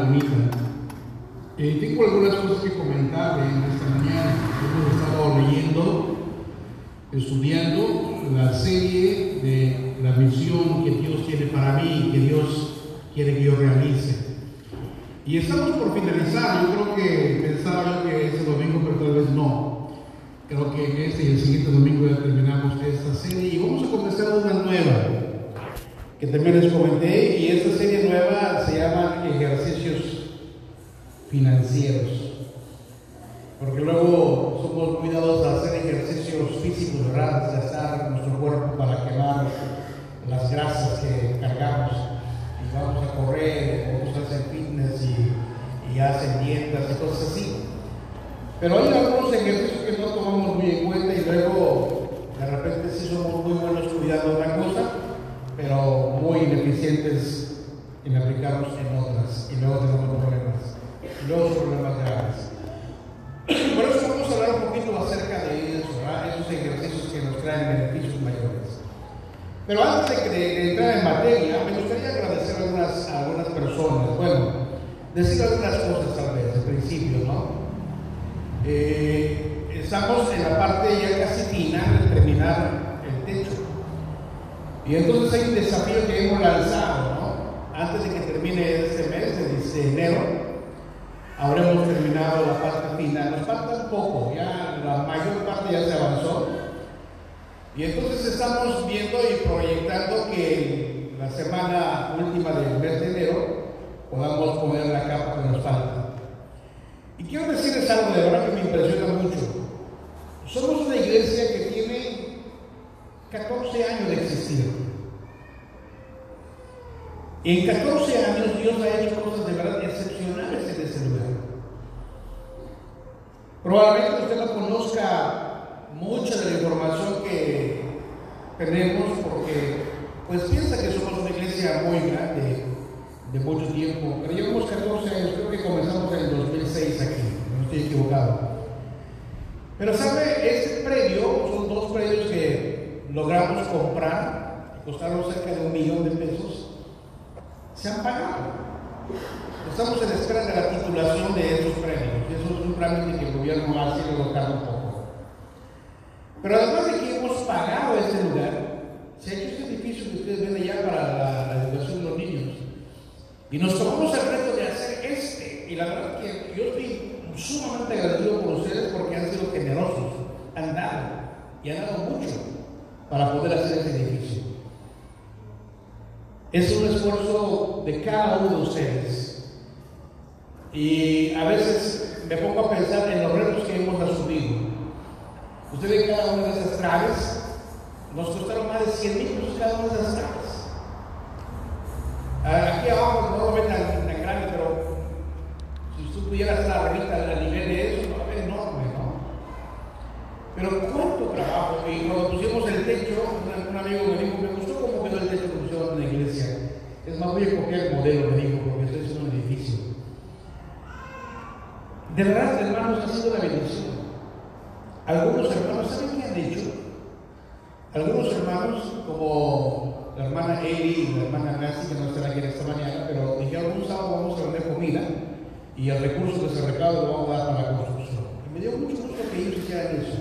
bonita. Eh, tengo algunas cosas que comentar en esta mañana. Hemos estado leyendo, estudiando la serie de la misión que Dios tiene para mí y que Dios quiere que yo realice. Y estamos por finalizar. Yo creo que pensaba yo que ese domingo, pero tal vez no. Creo que este y el siguiente domingo ya terminamos esta serie y vamos a comenzar una nueva que también les comenté, y esta serie nueva se llama Ejercicios Financieros. Porque luego somos cuidados a hacer ejercicios físicos, ¿verdad? Desgastar nuestro cuerpo para quemar las grasas que cargamos. Y vamos a correr, vamos a hacer fitness y, y hacen dietas y cosas así. Pero hay algunos ejercicios que no tomamos muy en cuenta y luego de repente sí somos muy buenos cuidando cosa pero muy ineficientes en aplicarlos en otras y luego tenemos problemas, y luego problemas graves. Por eso vamos a hablar un poquito acerca de eso, ¿verdad? esos ejercicios que nos traen beneficios mayores. Pero antes de, de entrar en materia, me gustaría agradecer a algunas, a algunas personas, bueno, decir algunas cosas tal vez, al principio, ¿no? Eh, estamos en la parte ya casi final de terminar. Y entonces hay un desafío que hemos lanzado, ¿no? Antes de que termine este mes, de enero, habremos terminado la parte final. Nos falta poco, ya la mayor parte ya se avanzó. Y entonces estamos viendo y proyectando que la semana última del mes de enero podamos poner la capa que nos falta. Y quiero decirles algo de verdad que me impresiona mucho. Somos una iglesia que tiene 14 años de existir. En 14 años Dios ha hecho cosas de verdad excepcionales en ese lugar. Probablemente usted no conozca mucha de la información que tenemos porque pues piensa que somos una iglesia muy grande de mucho tiempo, pero llevamos 14 años, creo que comenzamos en el 2006 aquí, no estoy equivocado. Pero sabe, este predio, son dos predios que logramos comprar, costaron cerca de un millón de pesos, se han pagado. Estamos en espera de la titulación de esos premios. Eso es un trámite que el gobierno hace y lo un poco. Pero además de que hemos pagado este lugar, se ha hecho este edificio que ustedes ven allá para la, educación de los niños. Y nos tomamos el reto de hacer este. Y la verdad que yo estoy sumamente agradecido por ustedes porque han sido generosos, han dado y han dado mucho para poder hacer este edificio. Es un esfuerzo de cada uno de ustedes. Y a veces me pongo a pensar en los retos que hemos asumido. Ustedes cada una de esas traves nos costaron más de 100 mil pesos cada una de esas traves. Aquí abajo no lo ven tan, tan grande, pero si usted pudiera hacer la revista a nivel de eso, no es enorme, ¿no? Pero cuánto trabajo. Y techo, un, amigo me dijo, me gustó cómo quedó el techo que en la iglesia. Es más, voy a copiar el modelo, me dijo, porque esto es un edificio. De verdad, hermanos, ha sido una bendición. Algunos hermanos, ¿saben qué han hecho? Algunos hermanos, como la hermana Eli y la hermana Nancy, que no están aquí esta mañana, pero dijeron, un sábado vamos a vender comida y el recurso de ese recado lo vamos a dar para la construcción. Y me dio mucho gusto que ellos hicieran eso.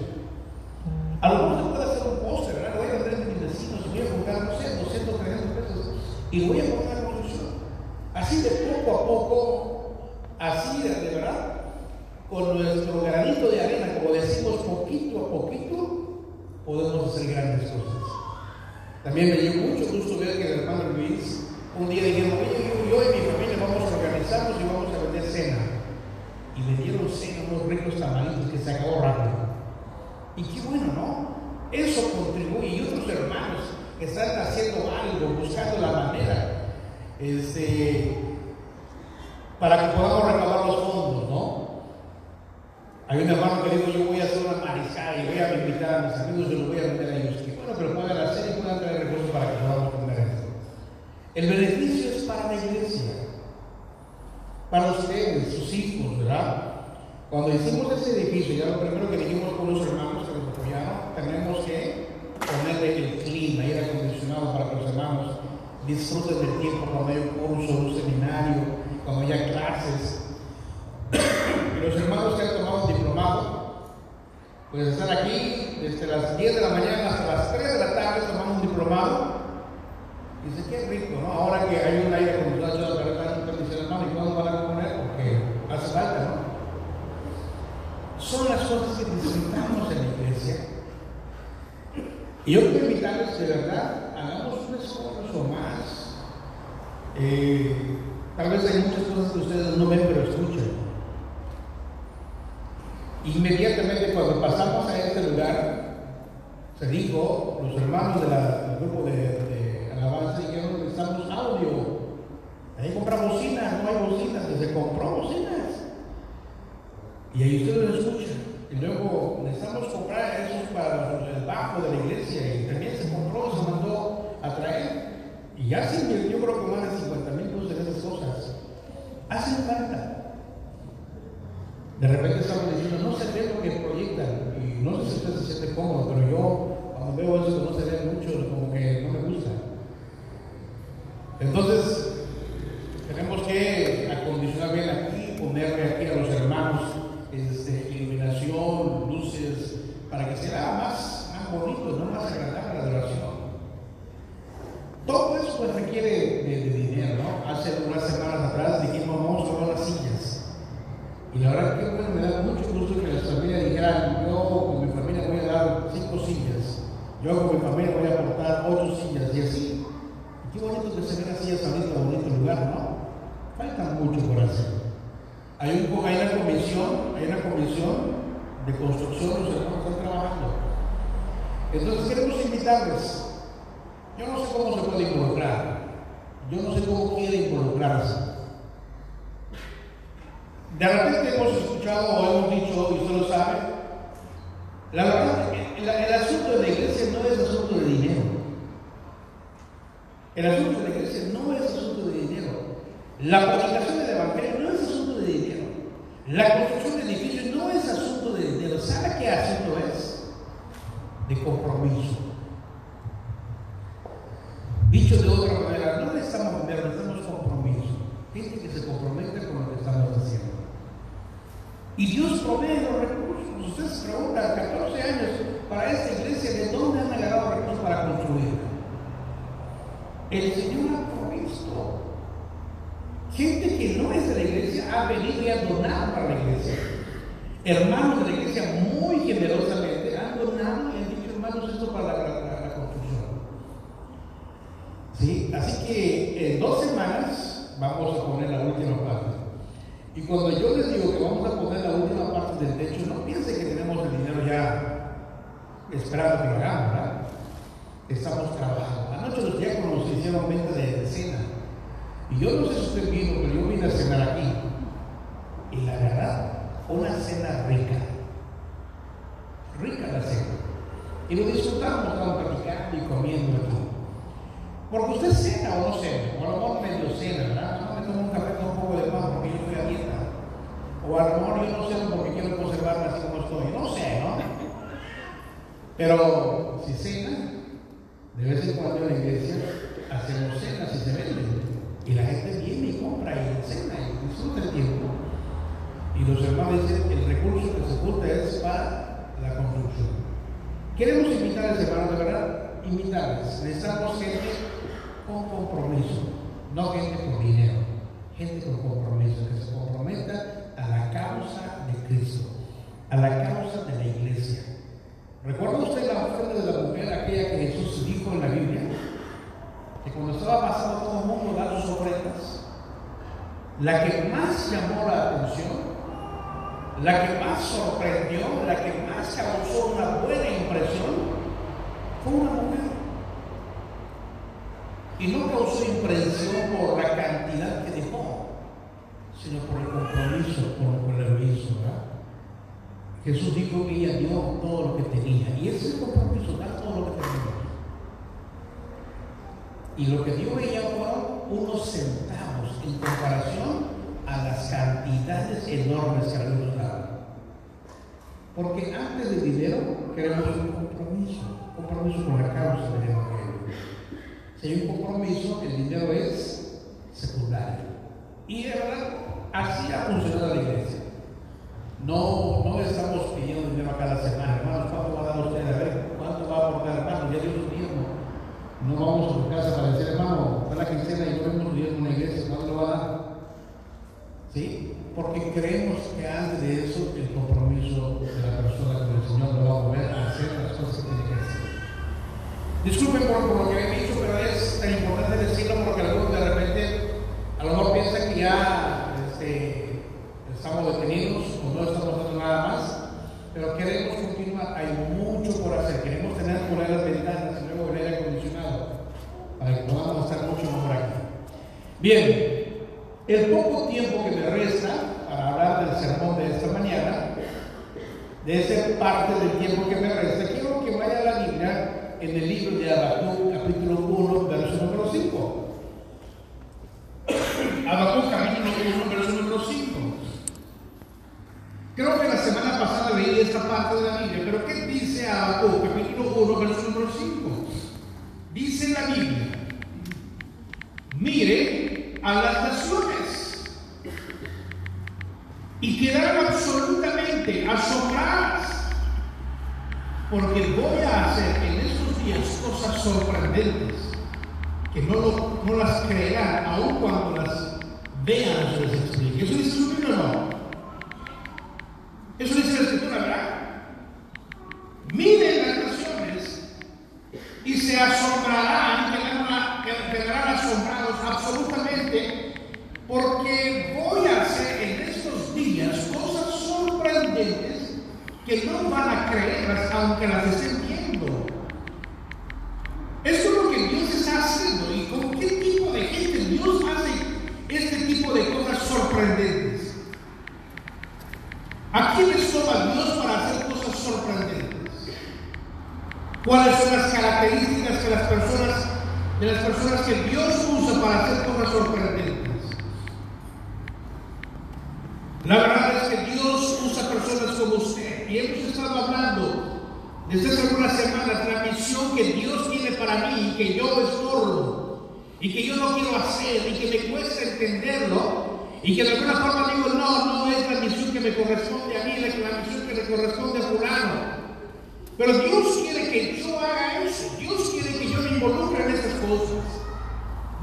Algunos se puede hacer un póster, ¿verdad? Voy a vender a mis vecinos y voy a comprar, no sé, 200, 300 pesos y voy a la construcción. Así de poco a poco, así de, verdad, con nuestro granito de arena, como decimos, poquito a poquito, podemos hacer grandes cosas. También me dio mucho gusto ver que el hermano Luis un día dijeron, oye, yo, y mi familia vamos a organizarnos y vamos a vender cena. Y me dieron cena, unos ricos tamalitos que se acabó rápido. Y qué bueno, ¿no? Eso contribuye. Y otros hermanos están haciendo algo, buscando la manera este, para que podamos recabar los fondos, ¿no? Hay un hermano que dijo, yo voy a hacer una mariscada y voy a invitar a mis amigos y los voy a vender a ellos. Que bueno, pero puedan hacer y puedan traer recursos para que podamos tener esto. El beneficio es para la iglesia, para ustedes, sus hijos, ¿verdad? Cuando hicimos ese edificio, ya lo primero que dijimos con los hermanos que nos apoyaron, tenemos que disfruten del tiempo cuando hay un curso, un seminario, cuando haya clases. Los hermanos que han tomado un diplomado, pues están aquí desde las 10 de la mañana hasta las 3 de la tarde tomando un diplomado. Dice, qué rico, ¿no? Ahora que hay un aire acondicionado, la verdad, nunca dice, hermano, ¿y cuándo van a comer? Porque hace falta, ¿no? Son las cosas que disfrutamos en la iglesia. Y yo quiero invitarles de verdad vez hay muchas cosas que ustedes no ven, pero escuchan. Inmediatamente cuando pasamos a este lugar, se dijo, los hermanos del grupo de, de alabanza dijeron, necesitamos audio. Ahí compramos bocinas, no hay bocinas, se compró bocinas. Y ahí ustedes lo escuchan. Y luego necesitamos comprar eso para el bajo de la iglesia. Y también se compró, se mandó a traer. Y ya se invirtió, creo que más de 50 mil pesos en esas cosas. Hacen falta. De repente estamos diciendo, no se ve lo que proyectan. Y no sé si usted se siente cómodo, pero yo cuando veo eso no se ve mucho, como que no me gusta. Entonces, tenemos que acondicionar bien aquí, ponerle aquí a los hermanos este, iluminación, luces, para que sea más, más bonito, no más agradable la adoración. Todo eso pues, requiere de, de, dinero, ¿no? Hace unas semanas atrás dijimos, vamos a comprar las sillas. Y la verdad que bueno, me da mucho gusto que las familias dijeran, yo con mi familia voy a dar cinco sillas, yo con mi familia voy a aportar ocho sillas, y así. Y qué bonito que se ven así saliendo a bonito lugar, ¿no? Falta mucho por hacer. Hay, un, hay, una comisión, hay una comisión de construcción, los hermanos están trabajando. Entonces queremos invitarles. Yo no sé cómo se puede involucrar. Yo no sé cómo quiere involucrarse. De repente hemos escuchado o hemos dicho, y usted lo sabe, la verdad, el, el asunto de la iglesia no es asunto de dinero. El asunto de la iglesia no es asunto de dinero. La predicación del Evangelio no es asunto. La construcción de edificios no es asunto de dinero. ¿Sabe qué asunto es? De compromiso. Dicho de otra manera, no necesitamos dinero, necesitamos compromiso. Gente que se compromete con lo que estamos haciendo. Y Dios provee los recursos. Ustedes se preguntan, 14 años para esta iglesia, ¿de dónde han agarrado recursos para construir? El Señor ha provisto. Gente que no es de la iglesia ha venido y ha donado para la iglesia. Hermanos de la iglesia muy generosamente han donado y han dicho, hermanos, esto para la, construcción. ¿Sí? Así que en dos semanas vamos a poner la última parte. Y cuando yo les digo que vamos a poner la última parte del techo, no piensen que tenemos el dinero ya esperando que lo hagamos, ¿verdad? Estamos trabajando. Anoche los diáconos hicieron venta de cena. Y yo no sé si usted vino, pero yo vine a cenar aquí. Y la verdad, una cena rica. Rica la cena. Y lo disfrutamos, estamos platicando y comiendo aquí. Porque usted cena o no cena, o a lo mejor medio cena, ¿verdad? No me tomo un café con un poco de pan porque yo estoy a dieta. O a lo yo no ceno porque quiero conservarme así como estoy. No sé, ¿no? Pero si cena, de vez en cuando en la iglesia hacemos cenas y se venden. Y la gente viene y compra y cena y disfruta el tiempo. Y los hermanos dicen que el recurso que se junta es para la construcción. Queremos invitar a los hermanos, de verdad, invitarles. Necesitamos gente con compromiso, no gente con dinero, gente con compromiso, que se comprometa a la causa de Cristo, a la causa de la iglesia. ¿Recuerda usted la ofrenda de la mujer, aquella que Jesús dijo en la Biblia? Que cuando estaba pasando todo el mundo dando sus ofrendas, la que más llamó la atención, la que más sorprendió, la que más causó una buena impresión, fue una mujer. Y no causó impresión por la cantidad que dejó, sino por el compromiso con el mismo. ¿verdad? Jesús dijo que ella dio todo lo que tenía. Y ese compromiso, dar todo lo que tenía. Y lo que dio ella fueron unos centavos en comparación a las cantidades enormes que habíamos dado. Porque antes del dinero queremos un compromiso, un compromiso con la causa del Evangelio. Si hay un compromiso, el dinero es secundario. Y de verdad, así ha funcionado la iglesia. No, no estamos pidiendo dinero cada semana, hermanos, ¿cuánto va a dar usted? A ver, ¿cuánto ¿sí? Porque creemos que antes de eso el compromiso de la persona con el Señor lo va a mover a hacer las cosas que tiene que hacer. Disculpen por, por lo que he dicho, pero es tan importante decirlo porque algunos de repente a lo mejor piensan que ya este, estamos detenidos o no estamos haciendo nada más, pero queremos continuar. Hay mucho por hacer. Queremos tener por ahí las ventanas y luego el aire acondicionado para que podamos estar mucho mejor aquí. Bien, el poco tiempo que me resta para hablar del sermón de esta mañana, de esa parte del tiempo que me resta, quiero que vaya a la Biblia en el libro de Habacuc, capítulo 1, verso número 5. Habacuc, capítulo 1, verso número 5. Creo que la semana pasada leí esta parte de la Biblia, pero ¿qué dice Habacuc, capítulo 1, verso número 5? Dice la Biblia, mire a las naciones y quedarán absolutamente asombradas, porque voy a hacer en estos días cosas sorprendentes que no, lo, no las creerán, aun cuando las vean les explique. ¿Eso dice su Biblia las personas, de las personas que Dios usa para hacer cosas sorprendentes? La verdad es que Dios usa personas como usted y hemos estado hablando desde hace algunas semanas la misión que Dios tiene para mí que yo estorbo y que yo no quiero hacer y que me cuesta entenderlo y que de alguna forma digo, no, no es la misión que me corresponde a mí, es la misión que le corresponde a fulano. Pero Dios quiere que yo haga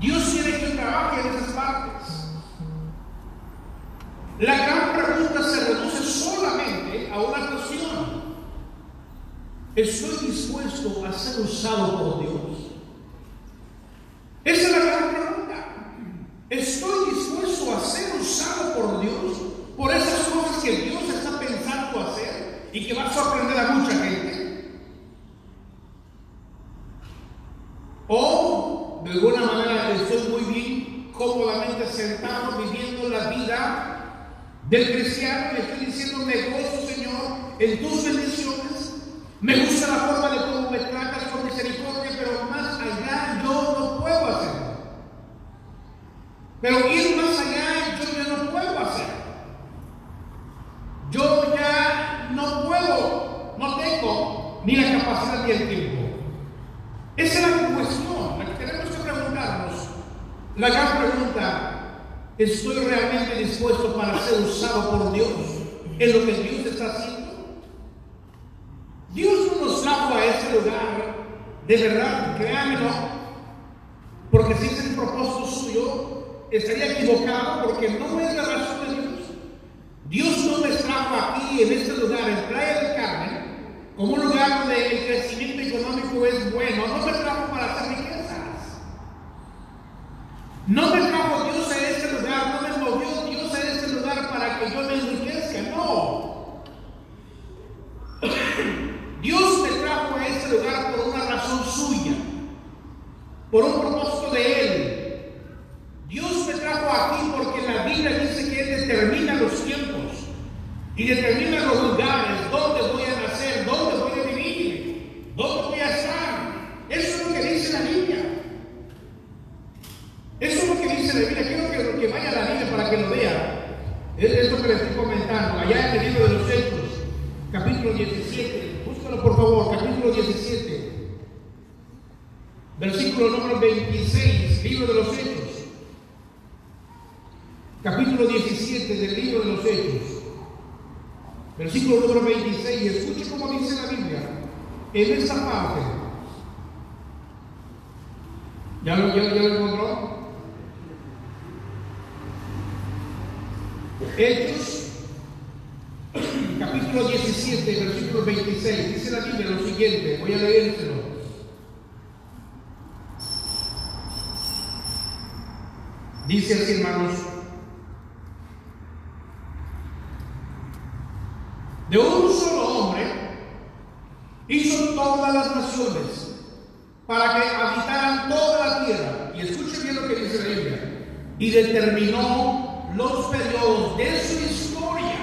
Dios quiere que trabaje en esas partes. La gran pregunta se reduce solamente a una cuestión. ¿Estoy dispuesto a ser usado por Dios? Esa es la gran pregunta. ¿Estoy dispuesto a ser usado por Dios por esas cosas que Dios está pensando hacer y que va a sorprender a mucha gente? ¿O de alguna manera estoy muy bien, cómodamente sentado, viviendo la vida del cristiano y estoy diciendo me Señor, en tus bendiciones? Me gusta la forma de cómo me tratas con misericordia, pero más allá yo no puedo hacerlo. Pero ir más allá yo ya no puedo hacer. Yo ya no puedo, no tengo ni la capacidad ni el tiempo. Esa es la cuestión, la que tenemos que preguntarnos. La gran pregunta, ¿estoy realmente dispuesto para ser usado por Dios en lo que Dios está haciendo? Dios no nos trajo a este lugar, de verdad, créanmelo, porque si es el propósito suyo, estaría equivocado porque no es la razón de Dios. Dios no me trajo aquí, en este lugar, en Playa del Carmen, como un lugar donde el crecimiento económico es bueno. No me trajo para hacer riquezas. No me trajo Dios a este lugar, no me movió Dios a este lugar para que yo me enriquezca. No. Dios me trajo a este lugar por una razón suya, por un propósito de Él. Dios me trajo aquí porque la Biblia dice que Él determina los tiempos y determina los lugares donde voy a nacer, donde voy a vivir, donde voy a estar. Eso es lo que dice la Biblia. Eso es lo que dice la Biblia. Quiero que, que vaya a la Biblia para que lo vea. Es esto que le estoy comentando. Allá en el libro de los Hechos, capítulo 17. Búscalo por favor, capítulo 17. Versículo número 26, libro de los Hechos. Capítulo 17 del libro de los Hechos. Versículo número 26. Escuche cómo dice la Biblia. En esta parte. Hechos, capítulo 17, versículo 26, dice la Biblia lo siguiente, voy a leérselo. Dice así, hermanos, de un solo hombre hizo todas las naciones para que habitaran toda la tierra. Y escuchen bien lo que dice la Biblia. Y determinó los periodos de su historia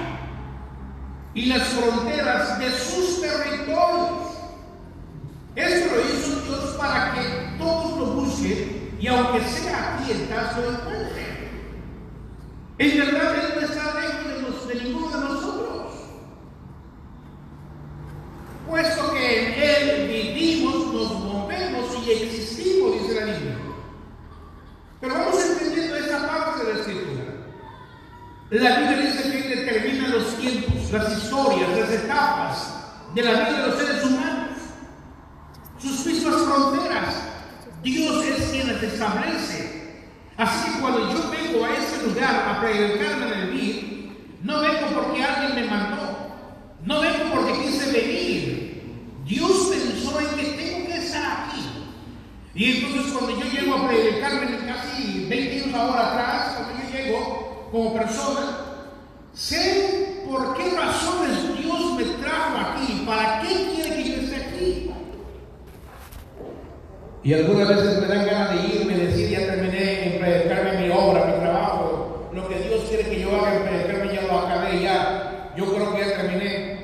y las fronteras de sus territorios. Esto lo hizo Dios para que todos lo busquen y aunque sea aquí en caso encuentren. En verdad Él no está lejos de, de ninguno de nosotros. Puesto que en Él vivimos, nos movemos y existimos, dice la Biblia. Pero vamos entendiendo esta parte de la escritura. La Biblia dice que determina los tiempos, las historias, las etapas de la vida de los seres humanos, sus mismas fronteras. Dios es quien las establece. Así que cuando yo vengo a ese lugar a predicarme en el BID, no vengo porque alguien me mandó, no vengo porque quise venir. Dios pensó en que tengo que estar aquí. Y entonces cuando yo llego a predicarme casi 20 años ahora atrás, cuando yo llego como persona, sé por qué razones Dios me trajo aquí, para qué quiere que yo esté aquí. Y algunas veces me dan ganas de irme decir, ya terminé en predicarme mi obra, mi trabajo, lo que Dios quiere que yo haga en predicarme ya lo acabé, ya, yo creo que ya terminé.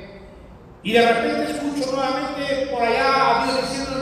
Y de repente escucho nuevamente por allá a Dios diciéndome,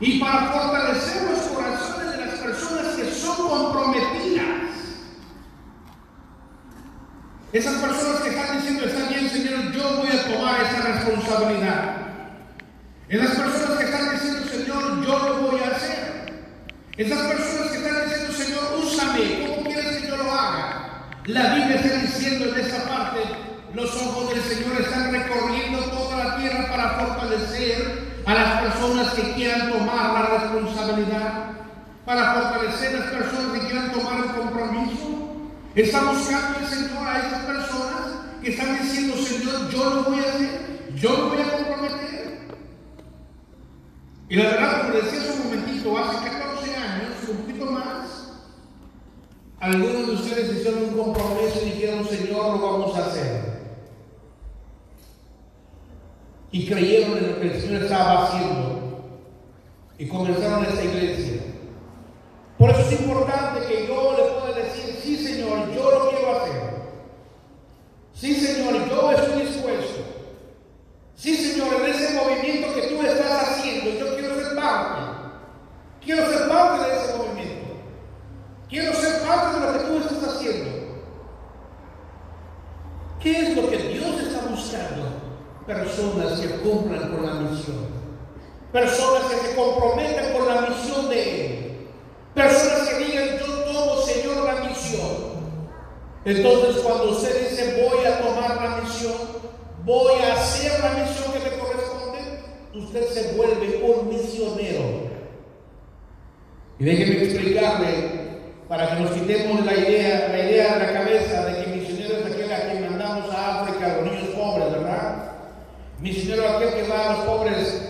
y para fortalecer los corazones de las personas que son comprometidas. Esas personas que están diciendo, está bien, Señor, yo voy a tomar esa responsabilidad. Esas personas que están diciendo, Señor, yo lo voy a hacer. Esas personas que están diciendo, Señor, úsame, ¿cómo quieres que yo lo haga? La Biblia está diciendo en esta parte, los ojos del Señor están recorriendo toda la tierra para fortalecer a las personas que quieran tomar la responsabilidad, para fortalecer a las personas que quieran tomar el compromiso. Está buscando el Señor a esas personas que están diciendo, Señor, yo lo voy a hacer, yo lo voy a comprometer. Y la verdad, como decía hace un momentito, hace 14 años, un poquito más, algunos de ustedes hicieron un compromiso y dijeron, Señor, lo vamos a hacer. Y creyeron en lo que el Señor estaba haciendo. y comenzaron esta iglesia. Por eso es importante que yo le pueda decir, sí Señor, yo lo quiero hacer. Sí Señor, yo estoy dispuesto. Sí Señor, en ese movimiento que tú estás haciendo, yo quiero ser parte. Quiero ser parte de ese movimiento. Quiero ser parte de lo que tú estás haciendo. ¿Qué es lo que Dios está buscando? Personas que cumplan con la misión. Personas que se comprometan con la misión de Él. Personas que digan, yo tomo, Señor, la misión. Entonces, cuando usted dice, voy a tomar la misión, voy a hacer la misión que me corresponde, usted se vuelve un misionero. Y déjeme explicarle, para que nos quitemos la idea, la idea de la cabeza de que misionero es aquel a quien mandamos a África, a los niños pobres, ¿verdad? Misionero es aquel que va a los pobres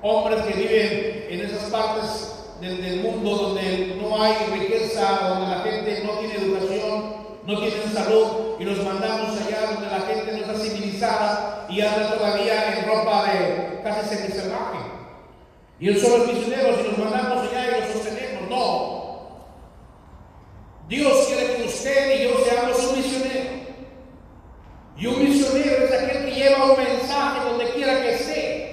hombres que viven en esas del, mundo donde no hay riqueza, donde la gente no tiene educación, no tiene salud, y los mandamos allá donde la gente no está civilizada y anda todavía en ropa de casi semisalvaje. Y él solo es misionero y los mandamos allá y los sostenemos. No. Dios quiere que usted y yo seamos un misionero. Y un misionero es aquel que lleva un mensaje donde quiera que esté.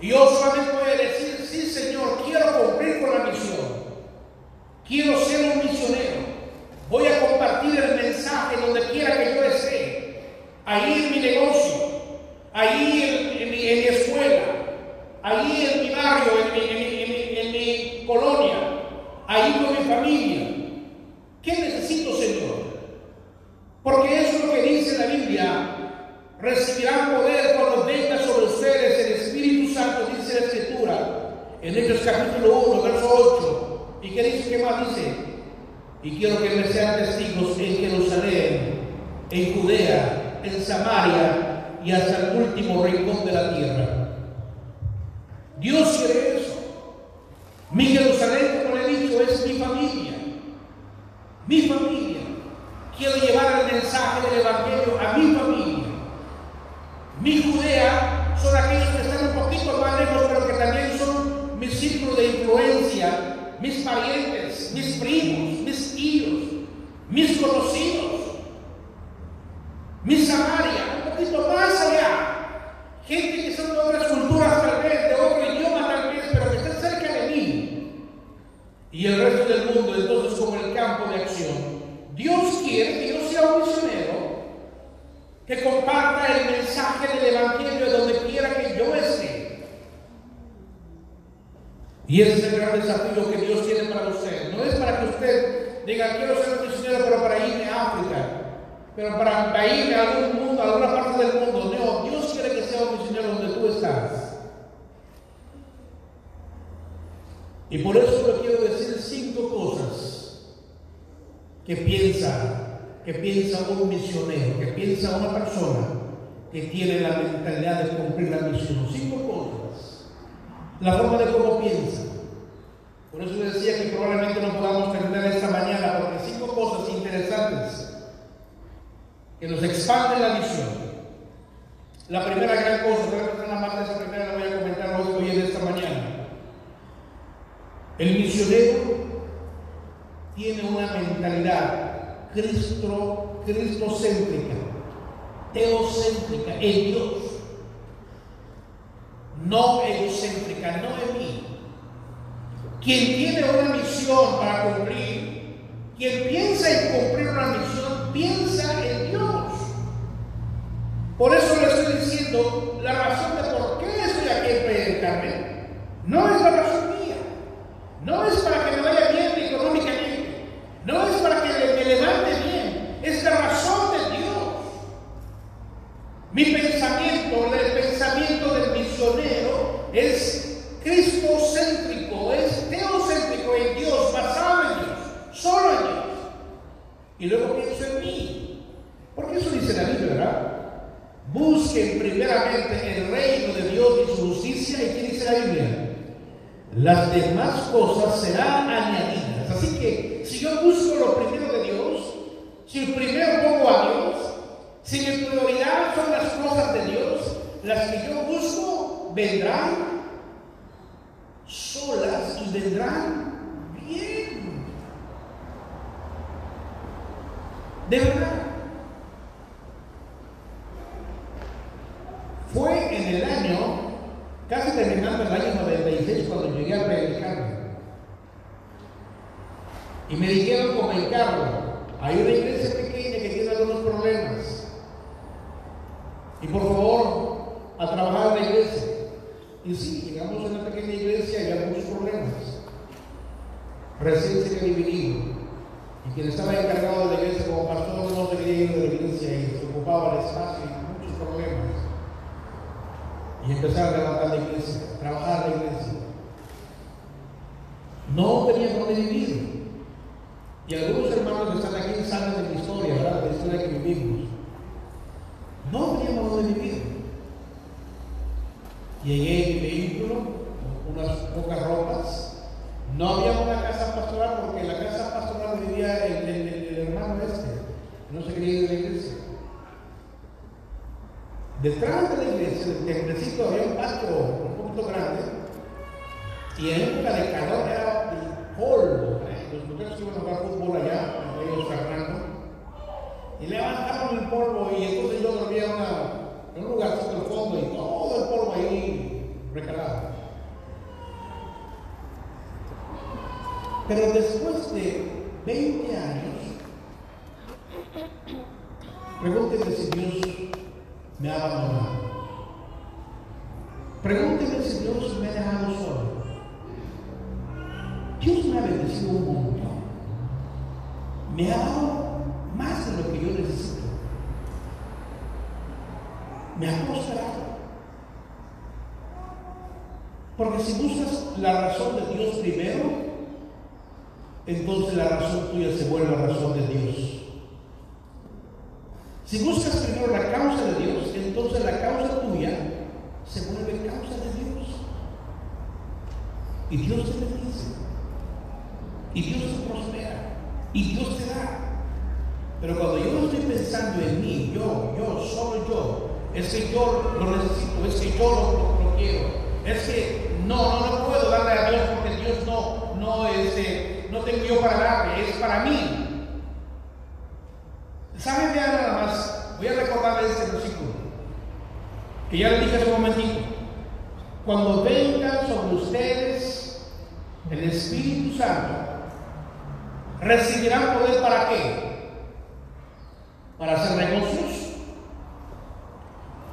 Y yo solamente voy sí Señor, quiero cumplir con la misión. Quiero ser un misionero. Voy a compartir el mensaje donde quiera que yo esté. Ahí en mi negocio, ahí en, mi, escuela, ahí en mi barrio, en mi colonia, ahí con mi familia. ¿Qué necesito, Señor? Porque eso es lo que dice la Biblia. Recibirán poder cuando venga sobre ustedes el Espíritu Santo, dice la Escritura. En Hechos capítulo 1, verso 8. ¿Y qué dice? ¿Qué más dice? Y quiero que me sean testigos en Jerusalén, en Judea, en Samaria y hasta el último rincón de la tierra. Dios quiere eso. Mi Jerusalén, como le he dicho, es mi familia. Mi familia. Quiero llevar el mensaje del Evangelio a mi familia. Mi Judea son aquellos que están un poquito más lejos, pero que también son mi círculo de influencia, mis parientes, mis primos, mis tíos, mis conocidos, mi Samaria, un poquito más allá. Gente que son de otras culturas tal vez, de otro idioma tal vez, pero que están cerca de mí. Y el resto del mundo entonces como el campo de acción. Dios quiere que yo sea un misionero que comparta el mensaje del Evangelio donde quiera que yo esté. Y ese es el gran desafío que Dios tiene para usted. No es para que usted diga, quiero ser un misionero, pero para irme a África, pero para, irme a algún mundo, a alguna parte del mundo. No, Dios quiere que sea un misionero donde tú estás. Y por eso le quiero decir cinco cosas que piensa, que piensa un misionero, que piensa una persona que tiene la mentalidad de cumplir la misión. Cinco cosas. La forma de cómo piensa. Por eso decía que probablemente no podamos terminar esta mañana, porque cinco cosas interesantes que nos expanden la misión. La primera gran cosa, voy más de esa primera, la voy a comentar hoy, hoy en esta mañana. El misionero tiene una mentalidad cristo, cristocéntrica, teocéntrica, en Dios. No egocéntrica, no en mí. Quien tiene una misión para cumplir, quien piensa en cumplir una misión, piensa en Dios. Por eso le estoy diciendo la razón de por qué estoy aquí en Carmen. No es la razón mía. No es para que me vaya bien económicamente. No es para que me levante bien, es la razón de Dios. Mi pensamiento, el pensamiento del misionero es cristocéntrico, es teocéntrico en Dios, basado en Dios, solo en Dios. Y luego pienso en mí. Porque eso dice la Biblia, ¿verdad? Busquen primeramente el reino de Dios y su justicia. ¿Y qué dice la Biblia? Las demás cosas serán añadidas. Así que si yo busco lo primero de Dios, si primero pongo a Dios, si mi prioridad son las cosas de Dios, las que yo busco vendrán vendrán bien. De verdad. Fue en el año, casi terminando el año 96, cuando llegué a predicar. Y me dijeron con el carro, hay una iglesia pequeña que tiene algunos problemas. Y por favor, a trabajar en la iglesia. Y sí, llegamos a una pequeña iglesia y había muchos problemas. Recién se había dividido. Y quien estaba encargado de la iglesia como pastor no se quería ir de la iglesia y se ocupaba el espacio y muchos problemas. Y empezaron a levantar la iglesia, a trabajar la iglesia. No tenían dónde vivir. Y algunos hermanos que están aquí saben de mi historia, ¿verdad? De la historia que vivimos. No teníamos dónde vivir. Llegué en mi vehículo, unas pocas ropas. No había una casa pastoral porque en la casa pastoral vivía el, el, hermano este. No se quería ir de la iglesia. Detrás de la iglesia, del templecito, había un patio un poquito grande. Y en época de calor era polvo. ¿eh? Los muchachos iban a jugar fútbol allá, ellos Fernando. Y levantaban el polvo y entonces yo dormía en un lugarcito al fondo y todo el polvo ahí recalado. Pero después de 20 años, pregúnteme si Dios me ha abandonado. Pregúnteme si Dios me ha dejado solo. Dios me ha bendecido un montón. Me ha dado más de lo que yo necesito. Me ha prosperado. Porque si buscas la razón de Dios primero, entonces la razón tuya se vuelve la razón de Dios. Si buscas primero la causa de Dios, entonces la causa tuya se vuelve causa de Dios. Y Dios te bendice. Y Dios te prospera. Y Dios te da. Pero cuando yo no estoy pensando en mí, yo, yo, solo yo, es que yo lo necesito, es que yo lo, lo, quiero, es que no, no, puedo darle a Dios porque Dios no, no, es, eh, no tengo yo para darle, es para mí. ¿Saben ya nada más? Voy a recordarles este versículo, que ya le dije hace un momentito. Cuando venga sobre ustedes el Espíritu Santo, recibirán poder para qué? Para hacer negocios.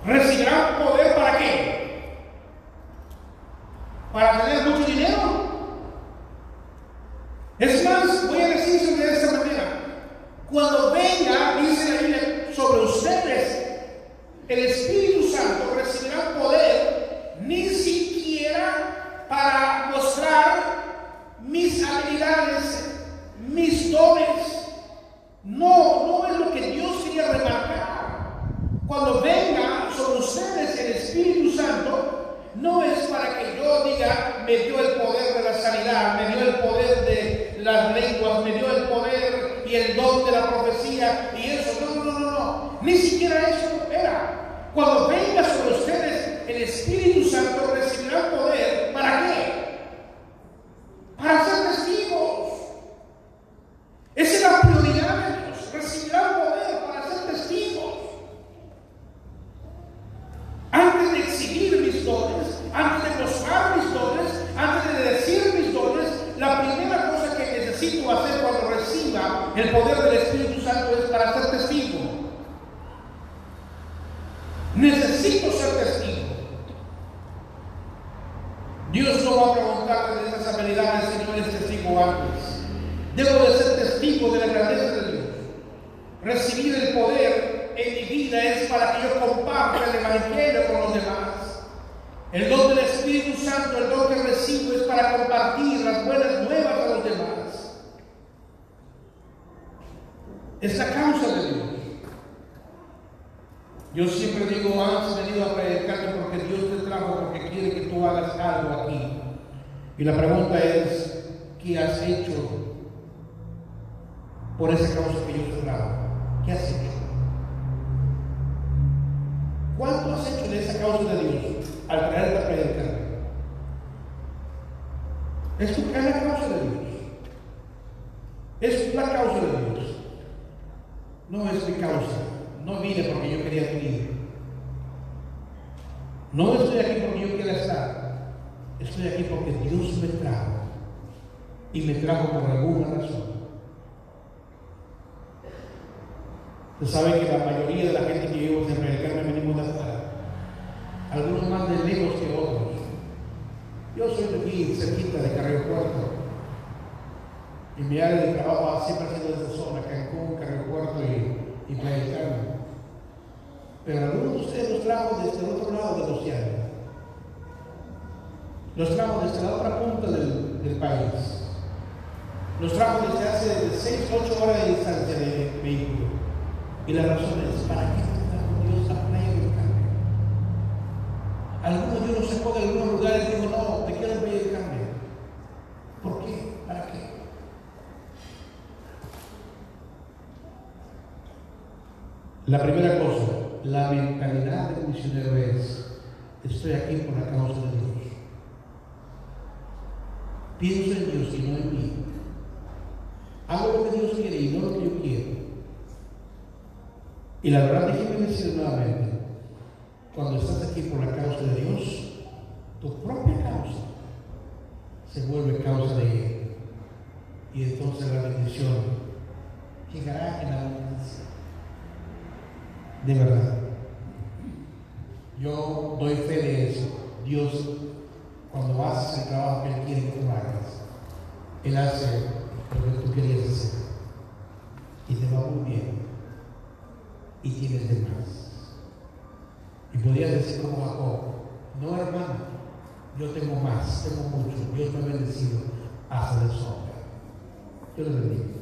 Recibirán poder para qué? Para tener mucho dinero. Es más, voy a decirlo de esta manera. Cuando venga, dice la Biblia, sobre ustedes, el Espíritu Santo recibirá poder ni siquiera para mostrar mis habilidades, mis dones. No, no es lo que Dios quería remarcar. Cuando venga sobre ustedes el Espíritu Santo, no es para que yo diga, me dio el poder de la sanidad, me dio el poder de las lenguas, me dio el poder y el don de la profecía y eso. No, no, no, no. Ni siquiera eso era. Cuando venga sobre ustedes el Espíritu Santo, recibirán poder. ¿Para qué? Para ser testigos. Esa es la prioridad de Dios. Recibirán poder para ser testigos. Antes de exhibir mis dones, antes de mostrar mis dones, antes de decir mis dones, la primera cosa que necesito hacer cuando reciba el poder del Espíritu Santo es para ser testigo. Necesito ser testigo. Dios no va a preguntarme de esas habilidades si no eres testigo antes. Debo de ser testigo de la grandeza de Dios. Recibir el poder en mi vida es para que yo comparta el Evangelio con los demás. El don del Espíritu Santo, el don que recibo es para compartir las buenas nuevas a los demás. Es la causa de Dios. Yo siempre digo, has venido a predicarte porque Dios te trajo, porque quiere algo aquí. Y la pregunta es, ¿qué has hecho por esa causa que yo te trajo? ¿Qué has hecho? ¿Cuánto has hecho de esa causa de Dios al traerte a predicar? Es, es la causa de Dios. Es la causa de Dios. No es mi causa. No vine porque yo quería venir. No estoy aquí porque yo quiera estar. Estoy aquí porque Dios me trajo. Y me trajo por alguna razón. Usted sabe que la mayoría de la gente que vive en Americana venimos de afuera. Algunos más de lejos que otros. Yo soy de aquí, cerquita de Carrero Puerto. Y mi área de trabajo siempre ha sido esta zona, Cancún, Carrero Puerto y, y Playa Carmen. Pero algunos de ustedes los trajo desde el otro lado del océano. Los trajo desde la otra punta del, país. Los trajo desde hace 6, 8 horas de distancia de vehículo. Y la razón es, ¿para qué trajo Dios a Playa del Carmen? Algunos Dios los sacó de algunos lugares digo, no, te quiero en Playa del Carmen. ¿Por qué? ¿Para qué? La primera cosa, la mentalidad del misionero es, estoy aquí por la causa de Dios. Pienso en Dios y no en mí. Hago lo que Dios quiere y no lo que yo quiero. Y la verdad, déjeme decir nuevamente, cuando estás aquí por la causa de Dios, tu propia causa se vuelve causa de Él. Y entonces la bendición llegará en la abundancia. De verdad. Yo doy fe de eso. Dios, cuando haces el trabajo que Él quiere que tú hagas, Él hace lo que tú querías hacer. Y te va muy bien. Y tienes de más. Y podrías decir como Jacob, no hermano, yo tengo más, tengo mucho, Dios me ha bendecido hasta de sobra. Yo le bendigo.